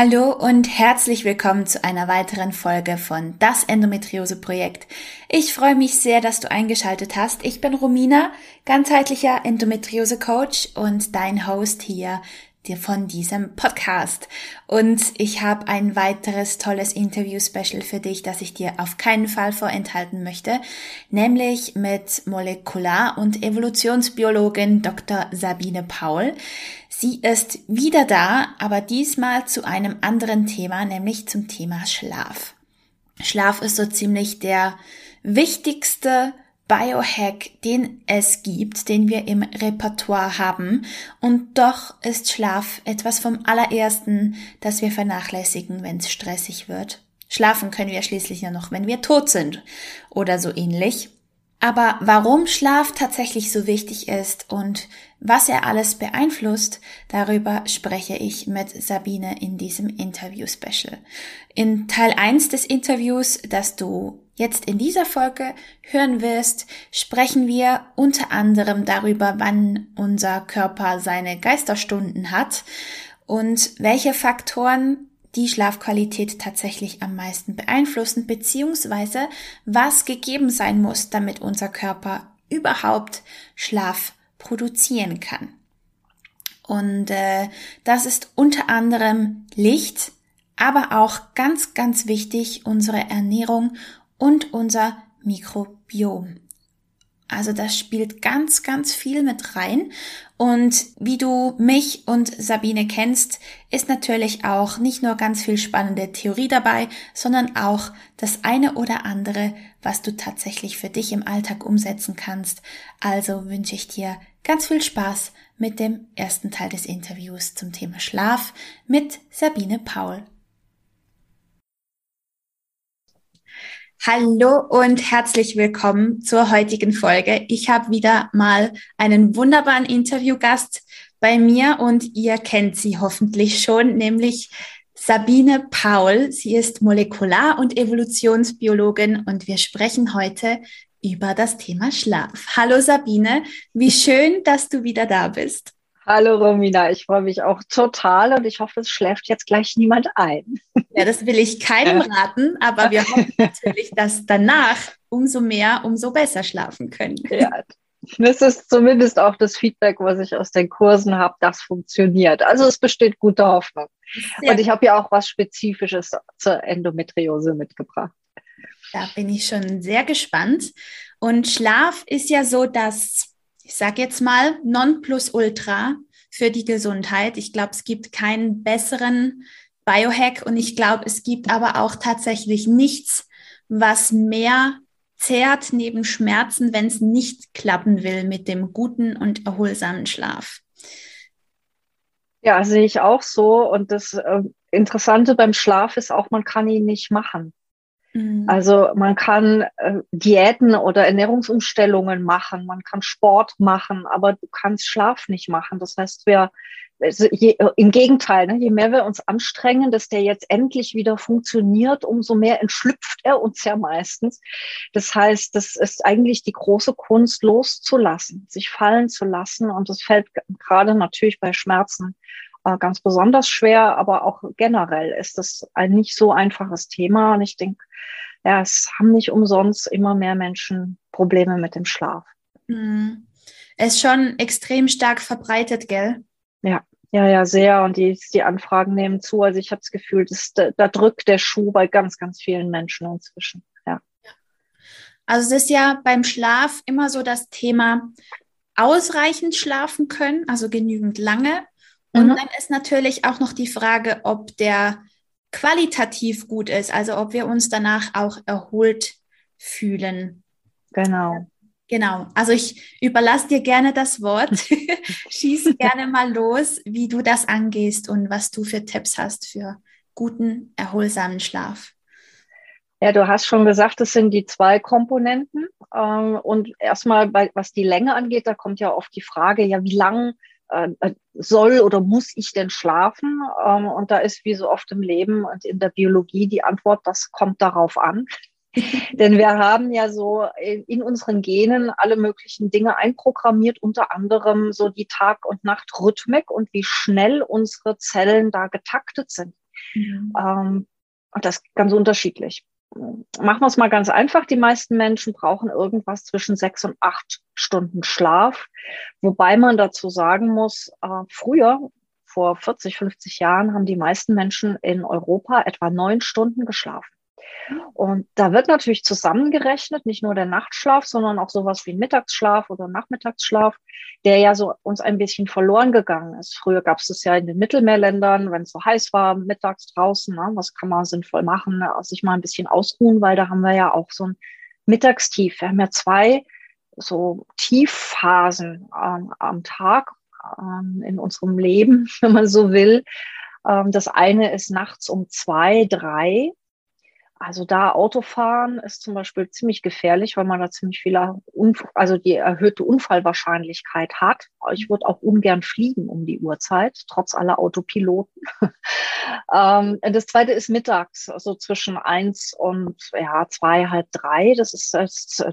Hallo und herzlich willkommen zu einer weiteren Folge von Das Endometriose Projekt. Ich freue mich sehr, dass du eingeschaltet hast. Ich bin Romina, ganzheitlicher Endometriose Coach und dein Host hier dir von diesem Podcast. Und ich habe ein weiteres tolles Interview-Special für dich, das ich dir auf keinen Fall vorenthalten möchte, nämlich mit Molekular- und Evolutionsbiologin Dr. Sabine Paul. Sie ist wieder da, aber diesmal zu einem anderen Thema, nämlich zum Thema Schlaf. Schlaf ist so ziemlich der wichtigste Biohack, den es gibt, den wir im Repertoire haben. Und doch ist Schlaf etwas vom allerersten, das wir vernachlässigen, wenn es stressig wird. Schlafen können wir schließlich ja noch, wenn wir tot sind oder so ähnlich. Aber warum Schlaf tatsächlich so wichtig ist und was er alles beeinflusst, darüber spreche ich mit Sabine in diesem Interview-Special. In Teil 1 des Interviews, das du jetzt in dieser Folge hören wirst, sprechen wir unter anderem darüber, wann unser Körper seine Geisterstunden hat und welche Faktoren die Schlafqualität tatsächlich am meisten beeinflussen, beziehungsweise was gegeben sein muss, damit unser Körper überhaupt Schlaf produzieren kann. Und äh, das ist unter anderem Licht, aber auch ganz, ganz wichtig unsere Ernährung und unser Mikrobiom. Also das spielt ganz, ganz viel mit rein. Und wie du mich und Sabine kennst, ist natürlich auch nicht nur ganz viel spannende Theorie dabei, sondern auch das eine oder andere, was du tatsächlich für dich im Alltag umsetzen kannst. Also wünsche ich dir ganz viel Spaß mit dem ersten Teil des Interviews zum Thema Schlaf mit Sabine Paul. Hallo und herzlich willkommen zur heutigen Folge. Ich habe wieder mal einen wunderbaren Interviewgast bei mir und ihr kennt sie hoffentlich schon, nämlich Sabine Paul. Sie ist Molekular- und Evolutionsbiologin und wir sprechen heute über das Thema Schlaf. Hallo Sabine, wie schön, dass du wieder da bist. Hallo Romina, ich freue mich auch total und ich hoffe, es schläft jetzt gleich niemand ein. Ja, das will ich keinem raten, aber wir hoffen natürlich, dass danach umso mehr, umso besser schlafen können. Ja, das ist zumindest auch das Feedback, was ich aus den Kursen habe, das funktioniert. Also es besteht gute Hoffnung. Sehr und ich habe ja auch was Spezifisches zur Endometriose mitgebracht. Da bin ich schon sehr gespannt. Und Schlaf ist ja so dass ich sage jetzt mal, Nonplusultra für die Gesundheit. Ich glaube, es gibt keinen besseren Biohack und ich glaube, es gibt aber auch tatsächlich nichts, was mehr zehrt neben Schmerzen, wenn es nicht klappen will mit dem guten und erholsamen Schlaf. Ja, sehe ich auch so. Und das äh, Interessante beim Schlaf ist auch, man kann ihn nicht machen. Mhm. Also man kann äh, Diäten oder Ernährungsumstellungen machen, man kann Sport machen, aber du kannst Schlaf nicht machen. Das heißt, wir also je, im Gegenteil, ne, je mehr wir uns anstrengen, dass der jetzt endlich wieder funktioniert, umso mehr entschlüpft er uns ja meistens. Das heißt, das ist eigentlich die große Kunst, loszulassen, sich fallen zu lassen. Und das fällt gerade natürlich bei Schmerzen ganz besonders schwer, aber auch generell ist das ein nicht so einfaches Thema. Und ich denke, ja, es haben nicht umsonst immer mehr Menschen Probleme mit dem Schlaf. Mhm. Es ist schon extrem stark verbreitet, gell? Ja, ja, ja, sehr. Und die, die Anfragen nehmen zu. Also ich habe das Gefühl, dass, da, da drückt der Schuh bei ganz, ganz vielen Menschen inzwischen. Ja. Also es ist ja beim Schlaf immer so das Thema ausreichend schlafen können, also genügend lange. Und mhm. dann ist natürlich auch noch die Frage, ob der qualitativ gut ist, also ob wir uns danach auch erholt fühlen. Genau. Genau, also ich überlasse dir gerne das Wort. Schieß gerne mal los, wie du das angehst und was du für Tipps hast für guten, erholsamen Schlaf. Ja, du hast schon gesagt, das sind die zwei Komponenten. Ähm, und erstmal, was die Länge angeht, da kommt ja oft die Frage, ja, wie lang soll oder muss ich denn schlafen? Ähm, und da ist wie so oft im Leben und in der Biologie die Antwort, das kommt darauf an. Denn wir haben ja so in unseren Genen alle möglichen Dinge einprogrammiert, unter anderem so die Tag- und Nachtrhythmik und wie schnell unsere Zellen da getaktet sind. Mhm. Ähm, und das ist ganz unterschiedlich. Machen wir es mal ganz einfach. Die meisten Menschen brauchen irgendwas zwischen sechs und acht Stunden Schlaf. Wobei man dazu sagen muss, äh, früher, vor 40, 50 Jahren, haben die meisten Menschen in Europa etwa neun Stunden geschlafen. Und da wird natürlich zusammengerechnet, nicht nur der Nachtschlaf, sondern auch sowas wie Mittagsschlaf oder Nachmittagsschlaf, der ja so uns ein bisschen verloren gegangen ist. Früher gab es das ja in den Mittelmeerländern, wenn es so heiß war, mittags draußen, ne, was kann man sinnvoll machen, ne, sich mal ein bisschen ausruhen, weil da haben wir ja auch so ein Mittagstief. Wir haben ja zwei so Tiefphasen ähm, am Tag ähm, in unserem Leben, wenn man so will. Ähm, das eine ist nachts um zwei, drei also da Autofahren ist zum Beispiel ziemlich gefährlich, weil man da ziemlich viele, Unf also die erhöhte Unfallwahrscheinlichkeit hat. Ich würde auch ungern fliegen um die Uhrzeit, trotz aller Autopiloten. ähm, das zweite ist mittags, also zwischen eins und ja, zwei, halb drei. Das ist,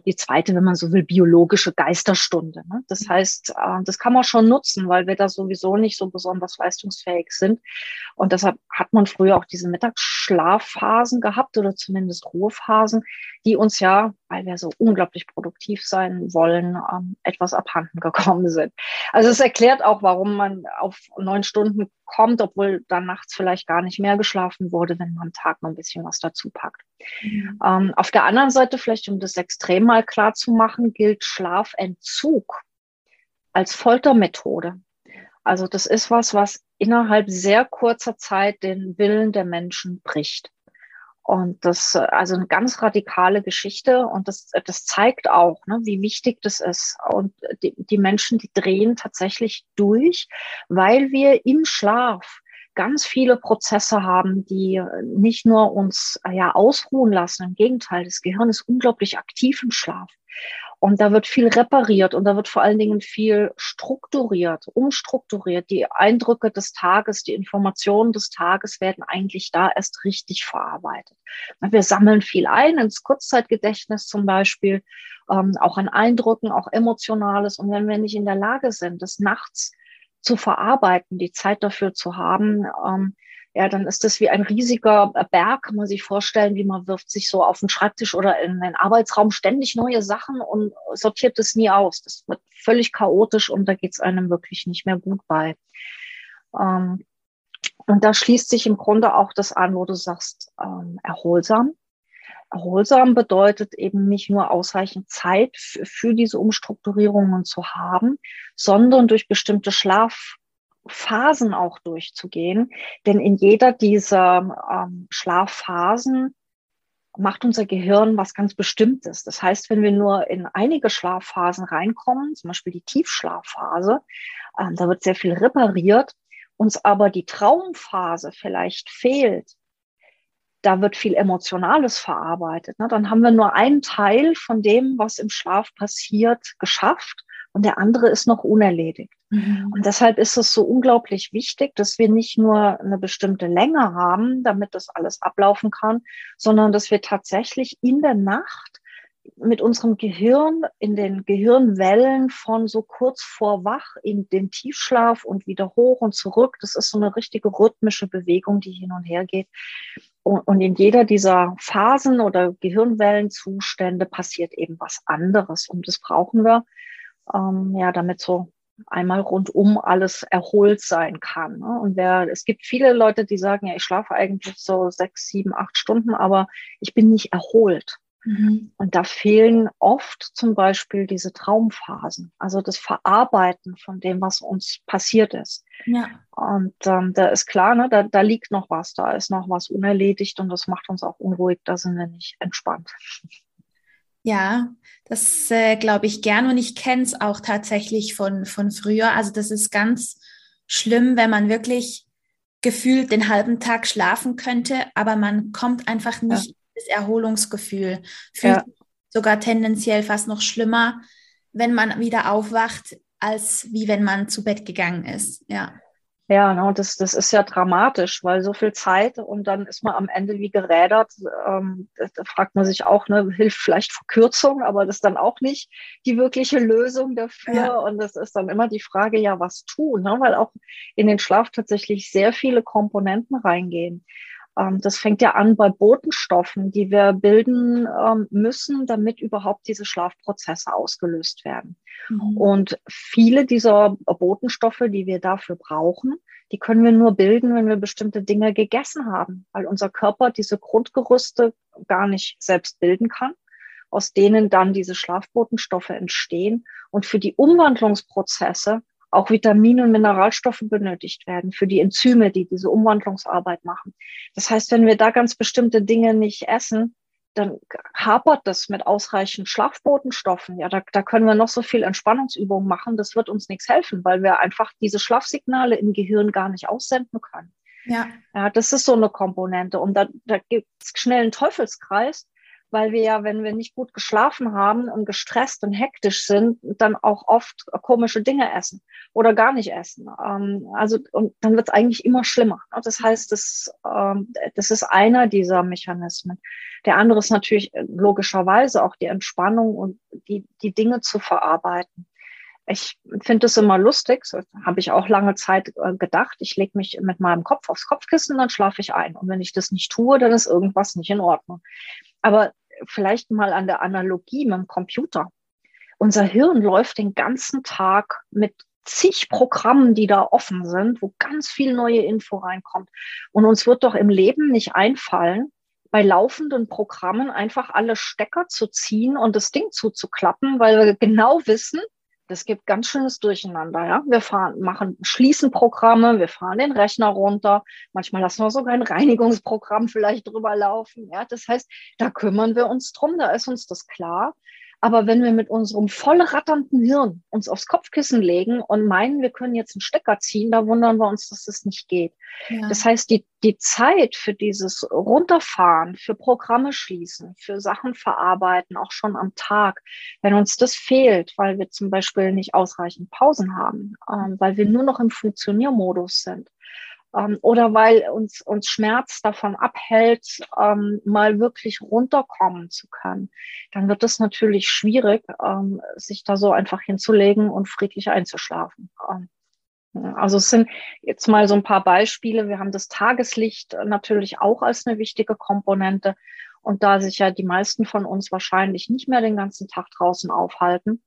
die zweite, wenn man so will, biologische Geisterstunde. Ne? Das mhm. heißt, äh, das kann man schon nutzen, weil wir da sowieso nicht so besonders leistungsfähig sind. Und deshalb hat man früher auch diese Mittagsschlafphasen gehabt oder zumindest Ruhephasen, die uns ja, weil wir so unglaublich produktiv sein wollen, ähm, etwas abhanden gekommen sind. Also es erklärt auch, warum man auf neun Stunden kommt, obwohl dann nachts vielleicht gar nicht mehr geschlafen wurde, wenn man am Tag noch ein bisschen was dazu packt. Mhm. Ähm, auf der anderen Seite, vielleicht um das extrem mal klar zu machen, gilt Schlafentzug als Foltermethode. Also das ist was, was innerhalb sehr kurzer Zeit den Willen der Menschen bricht. Und das, also eine ganz radikale Geschichte und das, das zeigt auch, ne, wie wichtig das ist. Und die, die Menschen, die drehen tatsächlich durch, weil wir im Schlaf ganz viele Prozesse haben, die nicht nur uns ja ausruhen lassen. Im Gegenteil, das Gehirn ist unglaublich aktiv im Schlaf. Und da wird viel repariert und da wird vor allen Dingen viel strukturiert, umstrukturiert. Die Eindrücke des Tages, die Informationen des Tages werden eigentlich da erst richtig verarbeitet. Wir sammeln viel ein, ins Kurzzeitgedächtnis zum Beispiel, ähm, auch an Eindrücken, auch Emotionales. Und wenn wir nicht in der Lage sind, das nachts zu verarbeiten, die Zeit dafür zu haben, ähm, ja, dann ist das wie ein riesiger Berg, kann man sich vorstellen, wie man wirft sich so auf den Schreibtisch oder in den Arbeitsraum ständig neue Sachen und sortiert es nie aus. Das wird völlig chaotisch und da geht es einem wirklich nicht mehr gut bei. Ähm, und da schließt sich im Grunde auch das an, wo du sagst, ähm, erholsam. Erholsam bedeutet eben nicht nur ausreichend Zeit für diese Umstrukturierungen zu haben, sondern durch bestimmte Schlaf Phasen auch durchzugehen. Denn in jeder dieser ähm, Schlafphasen macht unser Gehirn was ganz Bestimmtes. Das heißt, wenn wir nur in einige Schlafphasen reinkommen, zum Beispiel die Tiefschlafphase, ähm, da wird sehr viel repariert, uns aber die Traumphase vielleicht fehlt, da wird viel Emotionales verarbeitet. Ne? Dann haben wir nur einen Teil von dem, was im Schlaf passiert, geschafft und der andere ist noch unerledigt. Mhm. Und deshalb ist es so unglaublich wichtig, dass wir nicht nur eine bestimmte Länge haben, damit das alles ablaufen kann, sondern dass wir tatsächlich in der Nacht mit unserem Gehirn in den Gehirnwellen von so kurz vor wach in den Tiefschlaf und wieder hoch und zurück. Das ist so eine richtige rhythmische Bewegung, die hin und her geht. Und in jeder dieser Phasen oder Gehirnwellenzustände passiert eben was anderes. Und das brauchen wir, ähm, ja, damit so einmal rundum alles erholt sein kann. Ne? Und wer, es gibt viele Leute, die sagen, ja, ich schlafe eigentlich so sechs, sieben, acht Stunden, aber ich bin nicht erholt. Mhm. Und da fehlen oft zum Beispiel diese Traumphasen, also das Verarbeiten von dem, was uns passiert ist. Ja. Und ähm, da ist klar, ne, da, da liegt noch was, da ist noch was unerledigt und das macht uns auch unruhig, da sind wir nicht entspannt. Ja, das äh, glaube ich gern und ich kenne es auch tatsächlich von, von früher. Also das ist ganz schlimm, wenn man wirklich gefühlt den halben Tag schlafen könnte, aber man kommt einfach nicht ja. das Erholungsgefühl, fühlt, ja. sogar tendenziell fast noch schlimmer, wenn man wieder aufwacht, als wie wenn man zu Bett gegangen ist. Ja. Ja, no, das, das ist ja dramatisch, weil so viel Zeit und dann ist man am Ende wie gerädert. Ähm, da, da, fragt man sich auch, ne, hilft vielleicht Verkürzung, aber das ist dann auch nicht die wirkliche Lösung dafür. Ja. Und das ist dann immer die Frage, ja, was tun, ne? weil auch in den Schlaf tatsächlich sehr viele Komponenten reingehen. Ähm, das fängt ja an bei Botenstoffen, die wir bilden ähm, müssen, damit überhaupt diese Schlafprozesse ausgelöst werden. Mhm. Und viele dieser Botenstoffe, die wir dafür brauchen, die können wir nur bilden, wenn wir bestimmte Dinge gegessen haben, weil unser Körper diese Grundgerüste gar nicht selbst bilden kann, aus denen dann diese Schlafbotenstoffe entstehen. Und für die Umwandlungsprozesse auch Vitamine und Mineralstoffe benötigt werden für die Enzyme, die diese Umwandlungsarbeit machen. Das heißt, wenn wir da ganz bestimmte Dinge nicht essen, dann hapert das mit ausreichend Schlafbotenstoffen. Ja, da, da können wir noch so viel Entspannungsübungen machen. Das wird uns nichts helfen, weil wir einfach diese Schlafsignale im Gehirn gar nicht aussenden können. Ja. ja das ist so eine Komponente. Und da, da gibt es schnell einen Teufelskreis, weil wir ja, wenn wir nicht gut geschlafen haben und gestresst und hektisch sind, dann auch oft komische Dinge essen oder gar nicht essen. Ähm, also und dann wird es eigentlich immer schlimmer. Das heißt, das, ähm, das ist einer dieser Mechanismen. Der andere ist natürlich logischerweise auch die Entspannung und die, die Dinge zu verarbeiten. Ich finde es immer lustig, so habe ich auch lange Zeit äh, gedacht. Ich lege mich mit meinem Kopf aufs Kopfkissen, dann schlafe ich ein. Und wenn ich das nicht tue, dann ist irgendwas nicht in Ordnung. Aber vielleicht mal an der Analogie mit dem Computer. Unser Hirn läuft den ganzen Tag mit zig Programmen, die da offen sind, wo ganz viel neue Info reinkommt. Und uns wird doch im Leben nicht einfallen, bei laufenden Programmen einfach alle Stecker zu ziehen und das Ding zuzuklappen, weil wir genau wissen, das gibt ganz schönes Durcheinander. Ja? Wir fahren, machen, schließen Programme, wir fahren den Rechner runter. Manchmal lassen wir sogar ein Reinigungsprogramm vielleicht drüber laufen. Ja? Das heißt, da kümmern wir uns drum, da ist uns das klar. Aber wenn wir mit unserem voll ratternden Hirn uns aufs Kopfkissen legen und meinen, wir können jetzt einen Stecker ziehen, da wundern wir uns, dass das nicht geht. Ja. Das heißt, die, die Zeit für dieses Runterfahren, für Programme schließen, für Sachen verarbeiten, auch schon am Tag, wenn uns das fehlt, weil wir zum Beispiel nicht ausreichend Pausen haben, ähm, weil wir nur noch im Funktioniermodus sind, ähm, oder weil uns, uns Schmerz davon abhält, ähm, mal wirklich runterkommen zu können, dann wird es natürlich schwierig, ähm, sich da so einfach hinzulegen und friedlich einzuschlafen. Ähm, also es sind jetzt mal so ein paar Beispiele. Wir haben das Tageslicht natürlich auch als eine wichtige Komponente. Und da sich ja die meisten von uns wahrscheinlich nicht mehr den ganzen Tag draußen aufhalten,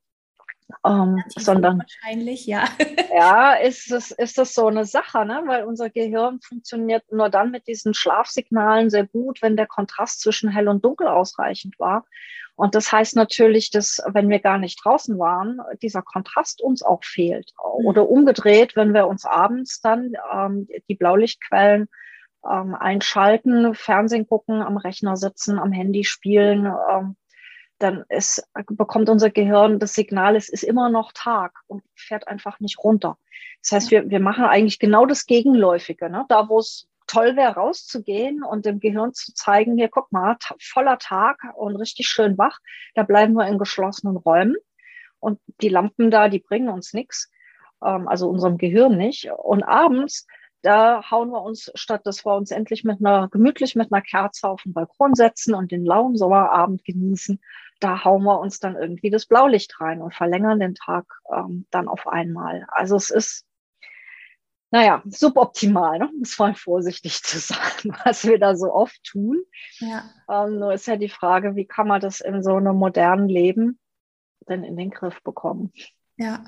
ähm, sondern wahrscheinlich, ja. ja, ist es, ist das so eine Sache, ne? weil unser Gehirn funktioniert nur dann mit diesen Schlafsignalen sehr gut, wenn der Kontrast zwischen hell und dunkel ausreichend war. Und das heißt natürlich, dass wenn wir gar nicht draußen waren, dieser Kontrast uns auch fehlt. Mhm. Oder umgedreht, wenn wir uns abends dann ähm, die Blaulichtquellen ähm, einschalten, Fernsehen gucken, am Rechner sitzen, am Handy spielen, ähm, dann ist, bekommt unser Gehirn das Signal, es ist immer noch Tag und fährt einfach nicht runter. Das heißt, wir, wir machen eigentlich genau das Gegenläufige. Ne? Da, wo es toll wäre, rauszugehen und dem Gehirn zu zeigen, hier, guck mal, voller Tag und richtig schön wach, da bleiben wir in geschlossenen Räumen. Und die Lampen da, die bringen uns nichts, ähm, also unserem Gehirn nicht. Und abends da hauen wir uns, statt dass wir uns endlich mit einer, gemütlich mit einer Kerze auf den Balkon setzen und den lauen Sommerabend genießen, da hauen wir uns dann irgendwie das Blaulicht rein und verlängern den Tag ähm, dann auf einmal. Also es ist, naja, suboptimal, ne? muss man vorsichtig zu sagen, was wir da so oft tun. Ja. Ähm, nur ist ja die Frage, wie kann man das in so einem modernen Leben denn in den Griff bekommen? Ja,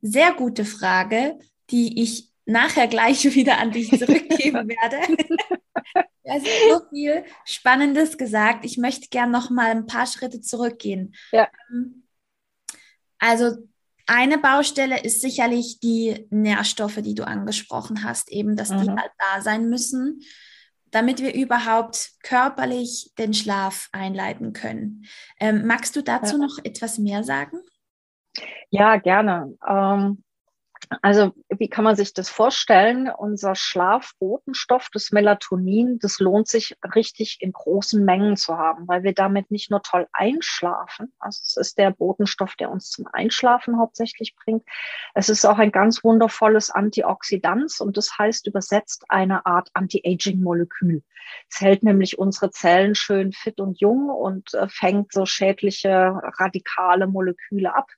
sehr gute Frage, die ich nachher gleich wieder an dich zurückgeben werde. Du hast so viel Spannendes gesagt. Ich möchte gerne noch mal ein paar Schritte zurückgehen. Ja. Also eine Baustelle ist sicherlich die Nährstoffe, die du angesprochen hast, eben, dass mhm. die halt da sein müssen, damit wir überhaupt körperlich den Schlaf einleiten können. Ähm, magst du dazu ja. noch etwas mehr sagen? Ja, gerne. Ähm, Also wie kann man sich das vorstellen? Unser Schlafbotenstoff, das Melatonin, das lohnt sich richtig in großen Mengen zu haben, weil wir damit nicht nur toll einschlafen. Also es ist der Botenstoff, der uns zum Einschlafen hauptsächlich bringt. Es ist auch ein ganz wundervolles Antioxidant und das heißt übersetzt eine Art Anti-Aging-Molekül. Es hält nämlich unsere Zellen schön fit und jung und äh, fängt so schädliche radikale Moleküle ab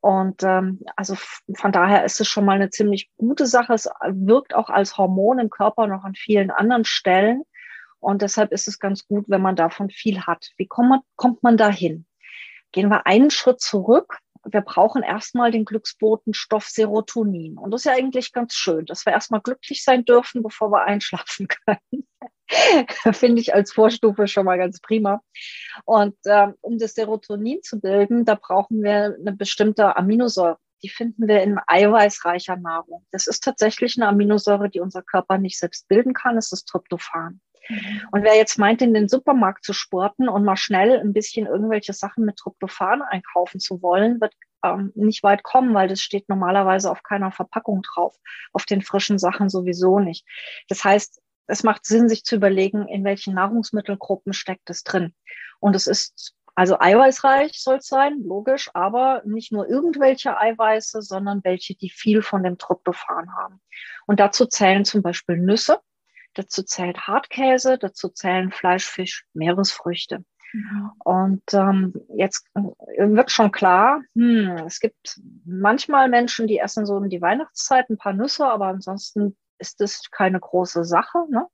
und ähm, also von daher ist es schon mal eine ziemlich gute Sache. Es wirkt auch als Hormon im Körper noch an vielen anderen Stellen. Und deshalb ist es ganz gut, wenn man davon viel hat. Wie kommt man, kommt man dahin? Gehen wir einen Schritt zurück. Wir brauchen erstmal den Glücksbotenstoff Serotonin. Und das ist ja eigentlich ganz schön, dass wir erstmal glücklich sein dürfen, bevor wir einschlafen können. Finde ich als Vorstufe schon mal ganz prima. Und ähm, um das Serotonin zu bilden, da brauchen wir eine bestimmte Aminosäure. Die finden wir in eiweißreicher Nahrung. Das ist tatsächlich eine Aminosäure, die unser Körper nicht selbst bilden kann. Es ist Tryptophan. Mhm. Und wer jetzt meint, in den Supermarkt zu sporten und mal schnell ein bisschen irgendwelche Sachen mit Tryptophan einkaufen zu wollen, wird ähm, nicht weit kommen, weil das steht normalerweise auf keiner Verpackung drauf, auf den frischen Sachen sowieso nicht. Das heißt, es macht Sinn, sich zu überlegen, in welchen Nahrungsmittelgruppen steckt es drin. Und es ist also eiweißreich soll es sein, logisch, aber nicht nur irgendwelche Eiweiße, sondern welche, die viel von dem Tryptophan haben. Und dazu zählen zum Beispiel Nüsse, dazu zählt Hartkäse, dazu zählen Fleisch, Fisch, Meeresfrüchte. Mhm. Und ähm, jetzt wird schon klar, hm, es gibt manchmal Menschen, die essen so um die Weihnachtszeit ein paar Nüsse, aber ansonsten ist das keine große Sache. Ne?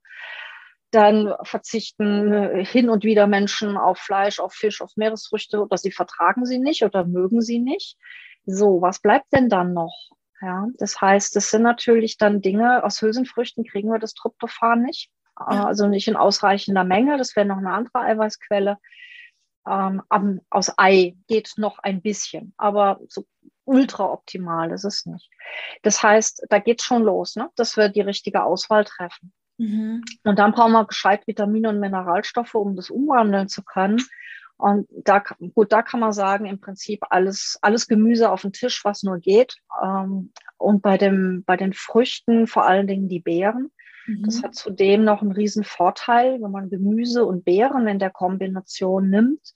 Dann verzichten äh, hin und wieder Menschen auf Fleisch, auf Fisch, auf Meeresfrüchte oder sie vertragen sie nicht oder mögen sie nicht. So, was bleibt denn dann noch? Ja, das heißt, das sind natürlich dann Dinge, aus Hülsenfrüchten kriegen wir das Tryptophan nicht, ja. also nicht in ausreichender Menge. Das wäre noch eine andere Eiweißquelle. Ähm, aus Ei geht noch ein bisschen, aber so ultra optimal ist es nicht. Das heißt, da geht schon los, ne? dass wir die richtige Auswahl treffen. Mhm. Und dann brauchen wir gescheit Vitamine und Mineralstoffe, um das umwandeln zu können. Und da, gut, da kann man sagen, im Prinzip alles, alles Gemüse auf den Tisch, was nur geht. Ähm, und bei dem, bei den Früchten vor allen Dingen die Beeren. Mhm. Das hat zudem noch einen riesen Vorteil, wenn man Gemüse und Beeren in der Kombination nimmt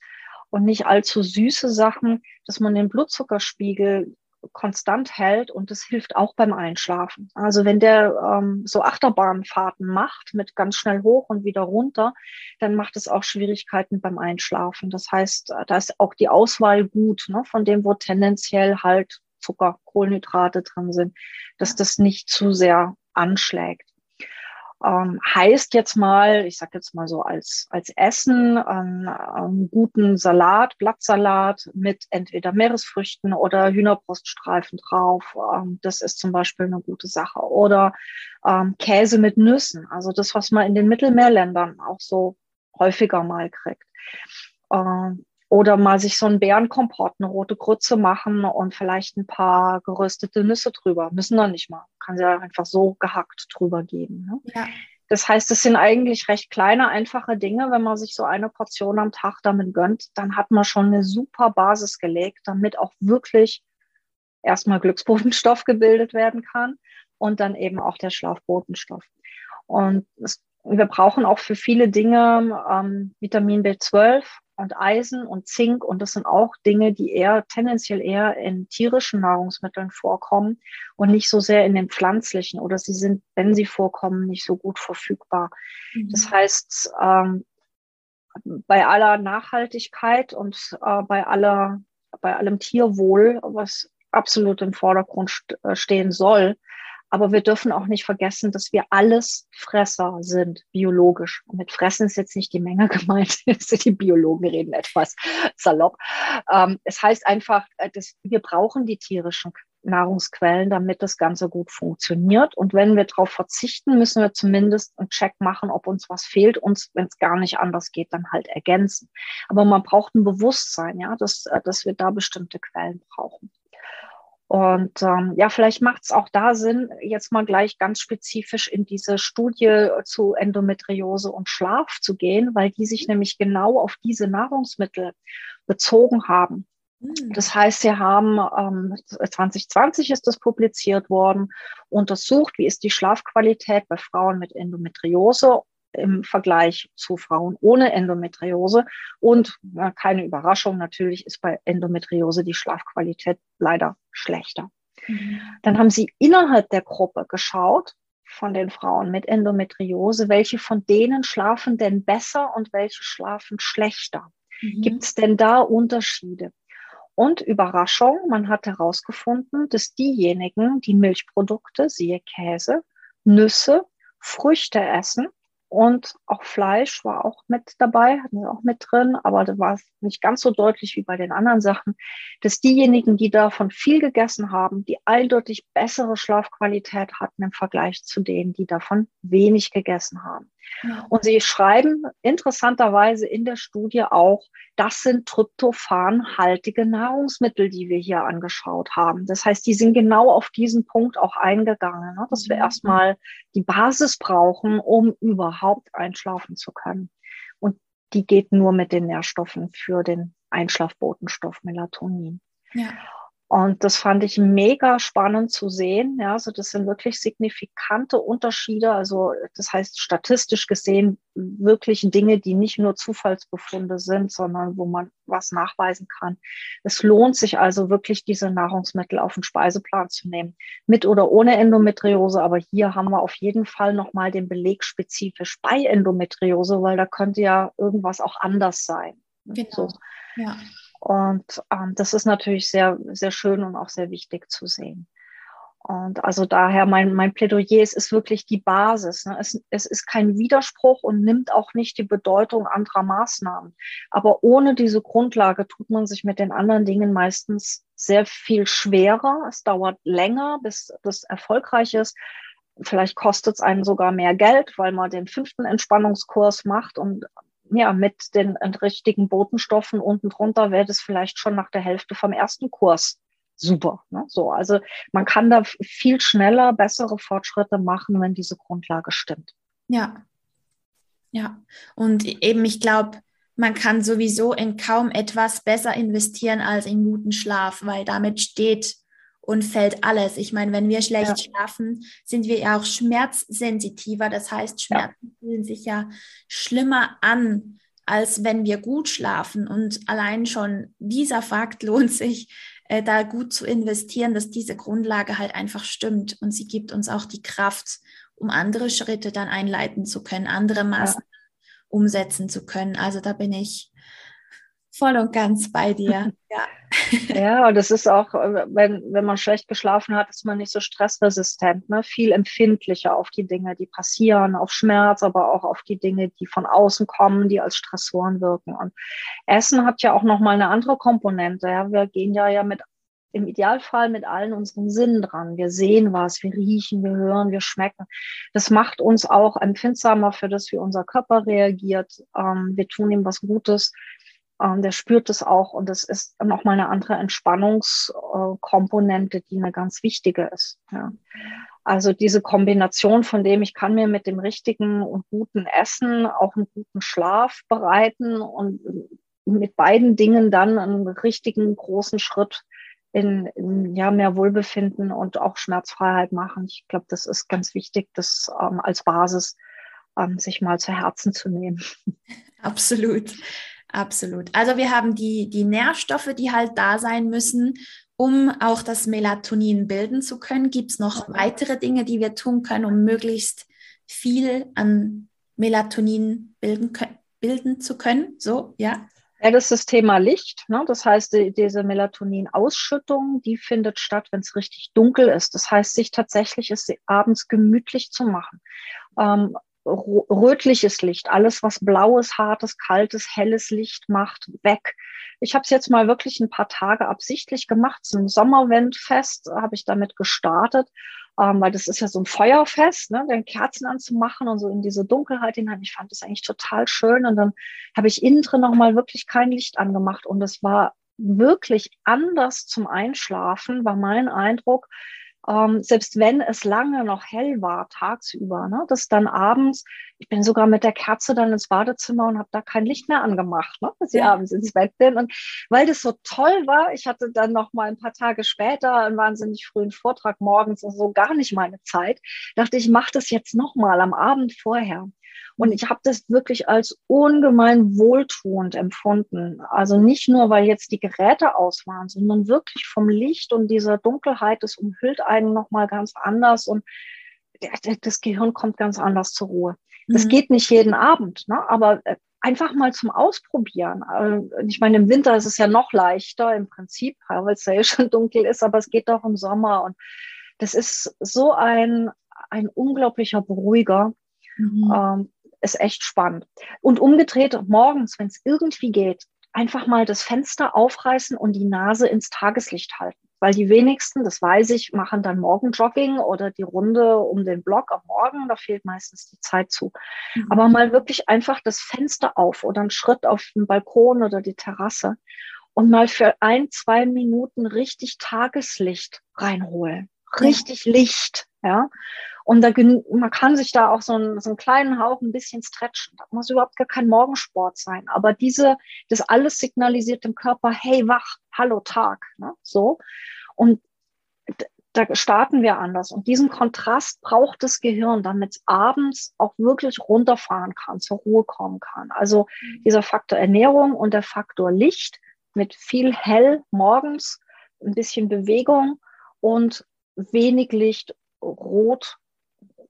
und nicht allzu süße Sachen, dass man den Blutzuckerspiegel konstant hält und das hilft auch beim Einschlafen. Also wenn der ähm, so Achterbahnfahrten macht mit ganz schnell hoch und wieder runter, dann macht es auch Schwierigkeiten beim Einschlafen. Das heißt, da ist auch die Auswahl gut, ne, von dem, wo tendenziell halt Zucker, Kohlenhydrate drin sind, dass das nicht zu sehr anschlägt. Ähm, heißt jetzt mal, ich sage jetzt mal so als, als Essen, ähm, einen guten Salat, Blattsalat mit entweder Meeresfrüchten oder Hühnerbruststreifen drauf. Ähm, das ist zum Beispiel eine gute Sache. Oder ähm, Käse mit Nüssen, also das, was man in den Mittelmeerländern auch so häufiger mal kriegt. Ähm, oder mal sich so einen Bärenkompott, eine rote Grütze machen und vielleicht ein paar geröstete Nüsse drüber. Müssen doch nicht mal. Kann sie ja einfach so gehackt drüber geben. Ne? Ja. Das heißt, es sind eigentlich recht kleine, einfache Dinge. Wenn man sich so eine Portion am Tag damit gönnt, dann hat man schon eine super Basis gelegt, damit auch wirklich erstmal Glücksbotenstoff gebildet werden kann und dann eben auch der Schlafbotenstoff. Und es, wir brauchen auch für viele Dinge ähm, Vitamin B12 und Eisen und Zink. Und das sind auch Dinge, die eher tendenziell eher in tierischen Nahrungsmitteln vorkommen und nicht so sehr in den pflanzlichen. Oder sie sind, wenn sie vorkommen, nicht so gut verfügbar. Mhm. Das heißt, ähm, bei aller Nachhaltigkeit und äh, bei aller, bei allem Tierwohl, was absolut im Vordergrund äh, stehen soll, aber wir dürfen auch nicht vergessen, dass wir alles Fresser sind, biologisch. Und mit Fressen ist jetzt nicht die Menge gemeint. die Biologen reden etwas salopp. Ähm, es heißt einfach, äh, dass wir brauchen die tierischen Nahrungsquellen, damit das Ganze gut funktioniert. Und wenn wir darauf verzichten, müssen wir zumindest einen Check machen, ob uns was fehlt, uns, wenn es gar nicht anders geht, dann halt ergänzen. Aber man braucht ein Bewusstsein, ja, dass, äh, dass wir da bestimmte Quellen brauchen. Und ähm, ja, vielleicht macht es auch da Sinn, jetzt mal gleich ganz spezifisch in diese Studie zu Endometriose und Schlaf zu gehen, weil die sich nämlich genau auf diese Nahrungsmittel bezogen haben. Mhm. Das heißt, sie haben ähm, 2020 ist das publiziert worden, untersucht, wie ist die Schlafqualität bei Frauen mit Endometriose im Vergleich zu Frauen ohne Endometriose. Und na, keine Überraschung, natürlich ist bei Endometriose die Schlafqualität leider schlechter. Mhm. Dann haben sie innerhalb der Gruppe geschaut, von den Frauen mit Endometriose, welche von denen schlafen denn besser und welche schlafen schlechter? Mhm. Gibt es denn da Unterschiede? Und Überraschung, man hat herausgefunden, dass diejenigen, die Milchprodukte, siehe Käse, Nüsse, Früchte essen, und auch Fleisch war auch mit dabei, hatten wir auch mit drin, aber da war es nicht ganz so deutlich wie bei den anderen Sachen, dass diejenigen, die davon viel gegessen haben, die eindeutig bessere Schlafqualität hatten im Vergleich zu denen, die davon wenig gegessen haben. Und sie schreiben interessanterweise in der Studie auch, das sind tryptophanhaltige Nahrungsmittel, die wir hier angeschaut haben. Das heißt, die sind genau auf diesen Punkt auch eingegangen, ne? dass wir mhm. erstmal die Basis brauchen, um überhaupt einschlafen zu können. Und die geht nur mit den Nährstoffen für den Einschlafbotenstoff Melatonin. Ja. Und das fand ich mega spannend zu sehen. Ja, also das sind wirklich signifikante Unterschiede. Also das heißt statistisch gesehen wirklich Dinge, die nicht nur Zufallsbefunde sind, sondern wo man was nachweisen kann. Es lohnt sich also wirklich, diese Nahrungsmittel auf den Speiseplan zu nehmen. Mit oder ohne Endometriose. Aber hier haben wir auf jeden Fall nochmal den Beleg spezifisch bei Endometriose, weil da könnte ja irgendwas auch anders sein. Genau. So. Ja. Und ähm, das ist natürlich sehr, sehr schön und auch sehr wichtig zu sehen. Und also daher mein, mein Plädoyer, es ist wirklich die Basis. Ne? Es, es ist kein Widerspruch und nimmt auch nicht die Bedeutung anderer Maßnahmen. Aber ohne diese Grundlage tut man sich mit den anderen Dingen meistens sehr viel schwerer. Es dauert länger, bis das erfolgreich ist. Vielleicht kostet es einen sogar mehr Geld, weil man den fünften Entspannungskurs macht und ja, mit den richtigen Botenstoffen unten drunter wäre das vielleicht schon nach der Hälfte vom ersten Kurs super. Ne? So, also man kann da viel schneller bessere Fortschritte machen, wenn diese Grundlage stimmt. Ja, ja. Und eben, ich glaube, man kann sowieso in kaum etwas besser investieren als in guten Schlaf, weil damit steht und fällt alles. Ich meine, wenn wir schlecht ja. schlafen, sind wir ja auch schmerzsensitiver. Das heißt, Schmerzen ja. fühlen sich ja schlimmer an, als wenn wir gut schlafen. Und allein schon dieser Fakt lohnt sich, äh, da gut zu investieren, dass diese Grundlage halt einfach stimmt. Und sie gibt uns auch die Kraft, um andere Schritte dann einleiten zu können, andere Maßnahmen ja. umsetzen zu können. Also da bin ich voll und ganz bei dir. Ja. Ja, und es ist auch, wenn, wenn man schlecht geschlafen hat, ist man nicht so stressresistent, ne? viel empfindlicher auf die Dinge, die passieren, auf Schmerz, aber auch auf die Dinge, die von außen kommen, die als Stressoren wirken. Und Essen hat ja auch nochmal eine andere Komponente. Ja? Wir gehen ja, ja mit im Idealfall mit allen unseren Sinnen dran. Wir sehen was, wir riechen, wir hören, wir schmecken. Das macht uns auch empfindsamer für das, wie unser Körper reagiert. Ähm, wir tun ihm was Gutes. Ähm, der spürt es auch und das ist nochmal eine andere Entspannungskomponente, die eine ganz wichtige ist. Ja. Also diese Kombination von dem, ich kann mir mit dem richtigen und guten Essen auch einen guten Schlaf bereiten und mit beiden Dingen dann einen richtigen großen Schritt in, in ja, mehr Wohlbefinden und auch Schmerzfreiheit machen. Ich glaube, das ist ganz wichtig, das ähm, als Basis ähm, sich mal zu Herzen zu nehmen. Absolut. Absolut. Also wir haben die, die Nährstoffe, die halt da sein müssen, um auch das Melatonin bilden zu können. Gibt es noch weitere Dinge, die wir tun können, um möglichst viel an Melatonin bilden, bilden zu können? So, ja. Ja, das ist das Thema Licht. Ne? Das heißt, die, diese Melatonin-Ausschüttung, die findet statt, wenn es richtig dunkel ist. Das heißt, sich tatsächlich es abends gemütlich zu machen. Ähm, rötliches Licht, alles was blaues, hartes, kaltes, helles Licht macht, weg. Ich habe es jetzt mal wirklich ein paar Tage absichtlich gemacht. Zum Sommerwendfest habe ich damit gestartet, ähm, weil das ist ja so ein Feuerfest, ne, den Kerzen anzumachen und so in diese Dunkelheit hinein. Ich fand das eigentlich total schön und dann habe ich innen drin nochmal wirklich kein Licht angemacht und es war wirklich anders zum Einschlafen, war mein Eindruck, ähm, selbst wenn es lange noch hell war, tagsüber, ne, dass dann abends, ich bin sogar mit der Kerze dann ins Badezimmer und habe da kein Licht mehr angemacht, ne, dass ich ja. abends ins Bett bin. Und weil das so toll war, ich hatte dann noch mal ein paar Tage später einen wahnsinnig frühen Vortrag morgens und so gar nicht meine Zeit, dachte ich, mache das jetzt noch mal am Abend vorher. Und ich habe das wirklich als ungemein wohltuend empfunden. Also nicht nur, weil jetzt die Geräte aus waren, sondern wirklich vom Licht und dieser Dunkelheit, das umhüllt einen nochmal ganz anders und das Gehirn kommt ganz anders zur Ruhe. Das mhm. geht nicht jeden Abend, ne? aber äh, einfach mal zum Ausprobieren. Äh, ich meine, im Winter ist es ja noch leichter im Prinzip, weil es ja eh schon dunkel ist, aber es geht auch im Sommer und das ist so ein, ein unglaublicher Beruhiger. Mhm. Ähm, ist echt spannend. Und umgedreht, morgens, wenn es irgendwie geht, einfach mal das Fenster aufreißen und die Nase ins Tageslicht halten. Weil die wenigsten, das weiß ich, machen dann Morgenjogging oder die Runde um den Block am Morgen. Da fehlt meistens die Zeit zu. Mhm. Aber mal wirklich einfach das Fenster auf oder einen Schritt auf den Balkon oder die Terrasse und mal für ein, zwei Minuten richtig Tageslicht reinholen. Richtig ja. Licht, ja. Und da, man kann sich da auch so einen, so einen kleinen Hauch ein bisschen stretchen. Da muss überhaupt gar kein Morgensport sein. Aber diese, das alles signalisiert dem Körper, hey, wach, hallo Tag, ne? so. Und da starten wir anders. Und diesen Kontrast braucht das Gehirn, damit es abends auch wirklich runterfahren kann, zur Ruhe kommen kann. Also mhm. dieser Faktor Ernährung und der Faktor Licht mit viel hell morgens, ein bisschen Bewegung und wenig Licht, rot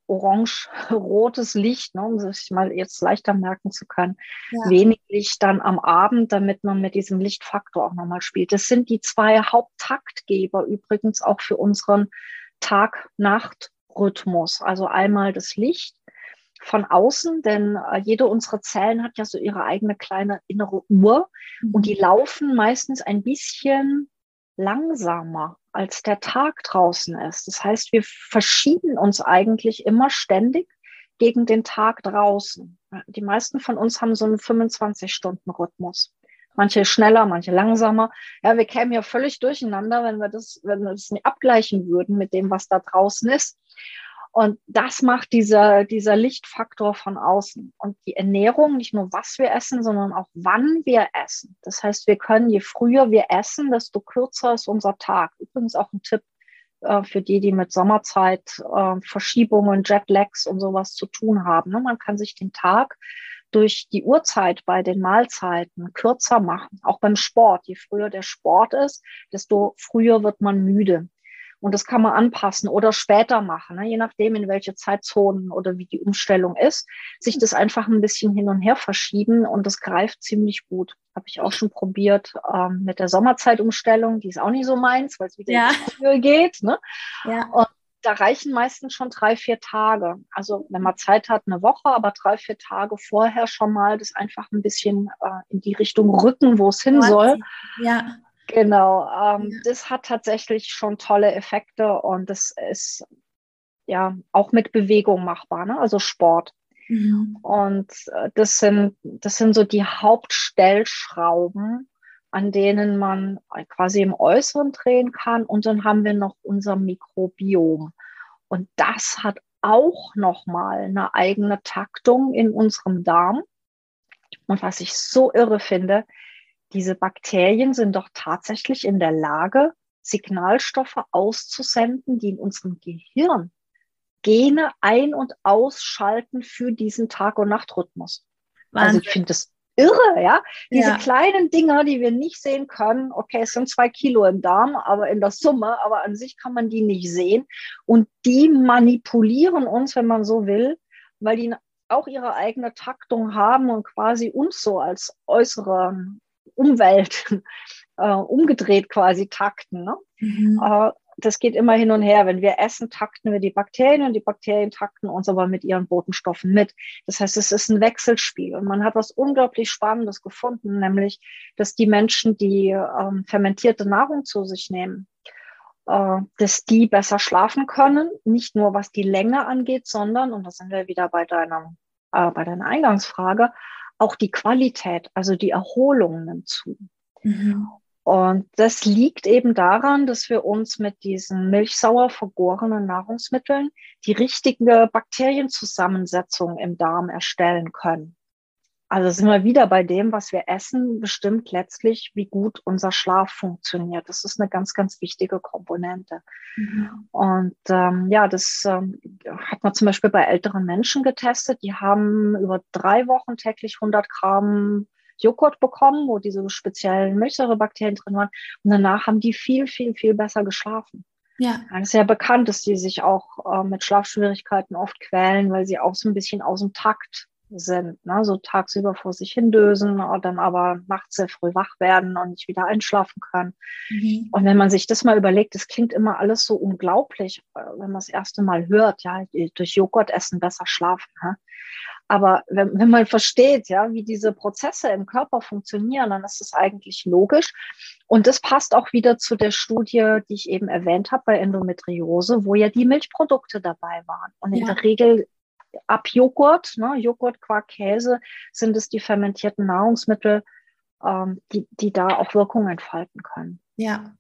orange-rotes Licht, ne, um sich mal jetzt leichter merken zu können. Ja. Wenig Licht dann am Abend, damit man mit diesem Lichtfaktor auch nochmal spielt. Das sind die zwei Haupttaktgeber übrigens auch für unseren Tag-Nacht-Rhythmus. Also einmal das Licht von außen, denn äh, jede unserer Zellen hat ja so ihre eigene kleine innere Uhr mhm. und die laufen meistens ein bisschen langsamer als der Tag draußen ist. Das heißt, wir verschieben uns eigentlich immer ständig gegen den Tag draußen. Die meisten von uns haben so einen 25-Stunden-Rhythmus. Manche schneller, manche langsamer. Ja, wir kämen ja völlig durcheinander, wenn wir das, wenn wir das nicht abgleichen würden mit dem, was da draußen ist. Und das macht dieser, dieser Lichtfaktor von außen. Und die Ernährung, nicht nur was wir essen, sondern auch wann wir essen. Das heißt, wir können, je früher wir essen, desto kürzer ist unser Tag. Übrigens auch ein Tipp äh, für die, die mit Sommerzeit äh, Verschiebungen, Jetlags und sowas zu tun haben. Ne? Man kann sich den Tag durch die Uhrzeit bei den Mahlzeiten kürzer machen, auch beim Sport. Je früher der Sport ist, desto früher wird man müde. Und das kann man anpassen oder später machen, ne? je nachdem, in welche Zeitzonen oder wie die Umstellung ist, sich das einfach ein bisschen hin und her verschieben und das greift ziemlich gut. Habe ich auch schon probiert ähm, mit der Sommerzeitumstellung, die ist auch nicht so meins, weil es wieder ja. in die Tür geht. Ne? Ja. Und da reichen meistens schon drei, vier Tage. Also wenn man Zeit hat, eine Woche, aber drei, vier Tage vorher schon mal das einfach ein bisschen äh, in die Richtung rücken, wo es hin soll. Ja. Genau, ähm, ja. das hat tatsächlich schon tolle Effekte und das ist ja auch mit Bewegung machbar, ne? also Sport. Mhm. Und äh, das sind, das sind so die Hauptstellschrauben, an denen man quasi im Äußeren drehen kann. Und dann haben wir noch unser Mikrobiom. Und das hat auch nochmal eine eigene Taktung in unserem Darm. Und was ich so irre finde, diese Bakterien sind doch tatsächlich in der Lage, Signalstoffe auszusenden, die in unserem Gehirn Gene ein- und ausschalten für diesen Tag- und Nachtrhythmus. Wahnsinn. Also ich finde das irre, ja. Diese ja. kleinen Dinger, die wir nicht sehen können, okay, es sind zwei Kilo im Darm, aber in der Summe, aber an sich kann man die nicht sehen. Und die manipulieren uns, wenn man so will, weil die auch ihre eigene Taktung haben und quasi uns so als äußere Umwelt äh, umgedreht quasi takten. Ne? Mhm. Äh, das geht immer hin und her. Wenn wir essen, takten wir die Bakterien und die Bakterien takten uns aber mit ihren Botenstoffen mit. Das heißt, es ist ein Wechselspiel. Und man hat was unglaublich Spannendes gefunden, nämlich, dass die Menschen, die ähm, fermentierte Nahrung zu sich nehmen, äh, dass die besser schlafen können. Nicht nur was die Länge angeht, sondern, und da sind wir wieder bei deiner, äh, bei deiner Eingangsfrage, auch die Qualität, also die Erholung nimmt zu. Mhm. Und das liegt eben daran, dass wir uns mit diesen milchsauer vergorenen Nahrungsmitteln die richtige Bakterienzusammensetzung im Darm erstellen können. Also sind wir wieder bei dem, was wir essen, bestimmt letztlich, wie gut unser Schlaf funktioniert. Das ist eine ganz, ganz wichtige Komponente. Mhm. Und ähm, ja, das ähm, hat man zum Beispiel bei älteren Menschen getestet. Die haben über drei Wochen täglich 100 Gramm Joghurt bekommen, wo diese speziellen Milchsäurebakterien drin waren. Und danach haben die viel, viel, viel besser geschlafen. Ja. Es ist ja bekannt, dass die sich auch äh, mit Schlafschwierigkeiten oft quälen, weil sie auch so ein bisschen aus dem Takt sind. Ne? So tagsüber vor sich hindösen und dann aber nachts sehr früh wach werden und nicht wieder einschlafen können. Mhm. Und wenn man sich das mal überlegt, das klingt immer alles so unglaublich, äh, wenn man das erste Mal hört, ja, durch Joghurt essen besser schlafen. Ne? Aber wenn, wenn man versteht, ja, wie diese Prozesse im Körper funktionieren, dann ist das eigentlich logisch. Und das passt auch wieder zu der Studie, die ich eben erwähnt habe bei Endometriose, wo ja die Milchprodukte dabei waren. Und in ja. der Regel ab Joghurt, ne, Joghurt, Quark, Käse, sind es die fermentierten Nahrungsmittel, ähm, die, die da auch Wirkung entfalten können. Ja.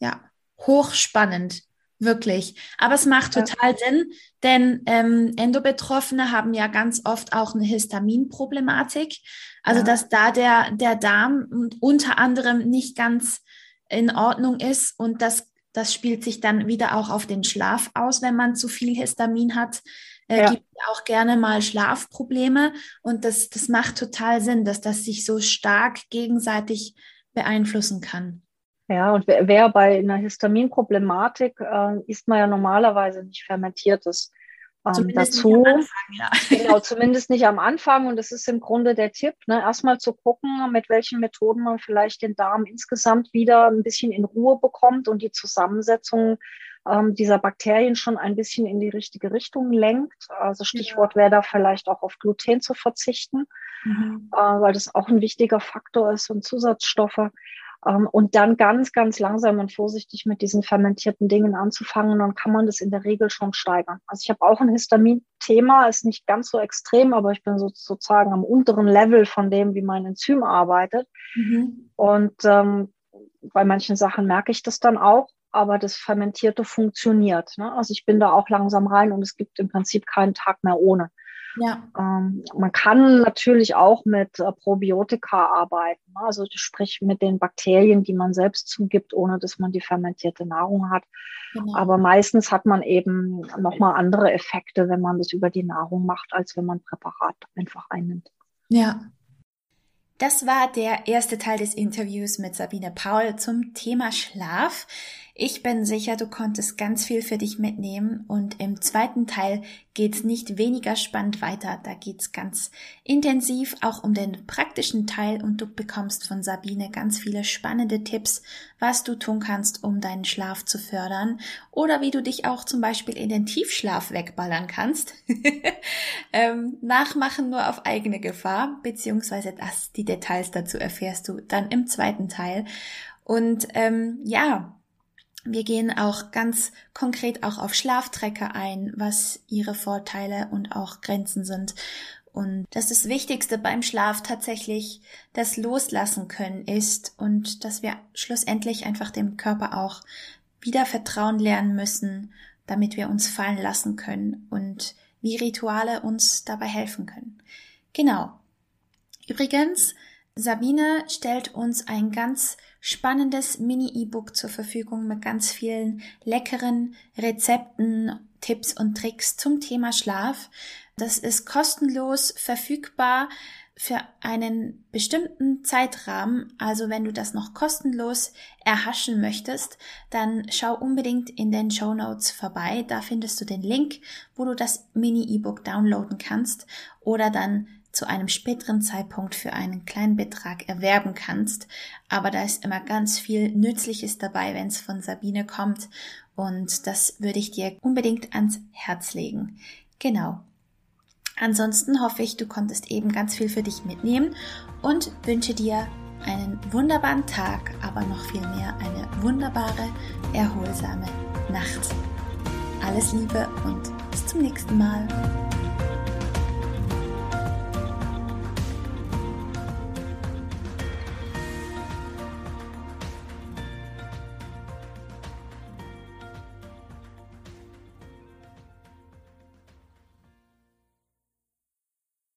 Ja, hochspannend. Wirklich. Aber es macht total ja. Sinn, denn ähm, Endobetroffene haben ja ganz oft auch eine Histaminproblematik. Also, ja. dass da der, der Darm unter anderem nicht ganz in Ordnung ist und das, das spielt sich dann wieder auch auf den Schlaf aus, wenn man zu viel Histamin hat. Äh, ja. Gibt auch gerne mal Schlafprobleme und das, das macht total Sinn, dass das sich so stark gegenseitig beeinflussen kann. Ja, und wer, wer bei einer Histaminproblematik äh, isst man ja normalerweise nicht fermentiertes ähm, dazu. Anfang, ja. Genau, zumindest nicht am Anfang. Und das ist im Grunde der Tipp, ne? erstmal zu gucken, mit welchen Methoden man vielleicht den Darm insgesamt wieder ein bisschen in Ruhe bekommt und die Zusammensetzung ähm, dieser Bakterien schon ein bisschen in die richtige Richtung lenkt. Also Stichwort ja. wäre da vielleicht auch auf Gluten zu verzichten, mhm. äh, weil das auch ein wichtiger Faktor ist und Zusatzstoffe. Ähm, und dann ganz, ganz langsam und vorsichtig mit diesen fermentierten Dingen anzufangen, dann kann man das in der Regel schon steigern. Also ich habe auch ein Histamin-Thema, ist nicht ganz so extrem, aber ich bin sozusagen am unteren Level von dem, wie mein Enzym arbeitet. Mhm. Und ähm, bei manchen Sachen merke ich das dann auch aber das Fermentierte funktioniert. Ne? Also ich bin da auch langsam rein und es gibt im Prinzip keinen Tag mehr ohne. Ja. Ähm, man kann natürlich auch mit äh, Probiotika arbeiten, ne? also sprich mit den Bakterien, die man selbst zugibt, ohne dass man die fermentierte Nahrung hat. Genau. Aber meistens hat man eben nochmal andere Effekte, wenn man das über die Nahrung macht, als wenn man Präparat einfach einnimmt. Ja. Das war der erste Teil des Interviews mit Sabine Paul zum Thema Schlaf. Ich bin sicher, du konntest ganz viel für dich mitnehmen und im zweiten Teil geht's nicht weniger spannend weiter. Da geht's ganz intensiv auch um den praktischen Teil und du bekommst von Sabine ganz viele spannende Tipps, was du tun kannst, um deinen Schlaf zu fördern oder wie du dich auch zum Beispiel in den Tiefschlaf wegballern kannst. ähm, nachmachen nur auf eigene Gefahr, beziehungsweise das, die Details dazu erfährst du dann im zweiten Teil. Und ähm, ja, wir gehen auch ganz konkret auch auf Schlaftrecker ein, was ihre Vorteile und auch Grenzen sind. Und dass das Wichtigste beim Schlaf tatsächlich das Loslassen können ist und dass wir schlussendlich einfach dem Körper auch wieder Vertrauen lernen müssen, damit wir uns fallen lassen können und wie Rituale uns dabei helfen können. Genau. Übrigens, Sabine stellt uns ein ganz spannendes Mini-E-Book zur Verfügung mit ganz vielen leckeren Rezepten, Tipps und Tricks zum Thema Schlaf. Das ist kostenlos verfügbar für einen bestimmten Zeitrahmen. Also wenn du das noch kostenlos erhaschen möchtest, dann schau unbedingt in den Show Notes vorbei. Da findest du den Link, wo du das Mini-E-Book downloaden kannst oder dann zu einem späteren Zeitpunkt für einen kleinen Betrag erwerben kannst. Aber da ist immer ganz viel Nützliches dabei, wenn es von Sabine kommt. Und das würde ich dir unbedingt ans Herz legen. Genau. Ansonsten hoffe ich, du konntest eben ganz viel für dich mitnehmen und wünsche dir einen wunderbaren Tag, aber noch viel mehr eine wunderbare, erholsame Nacht. Alles Liebe und bis zum nächsten Mal.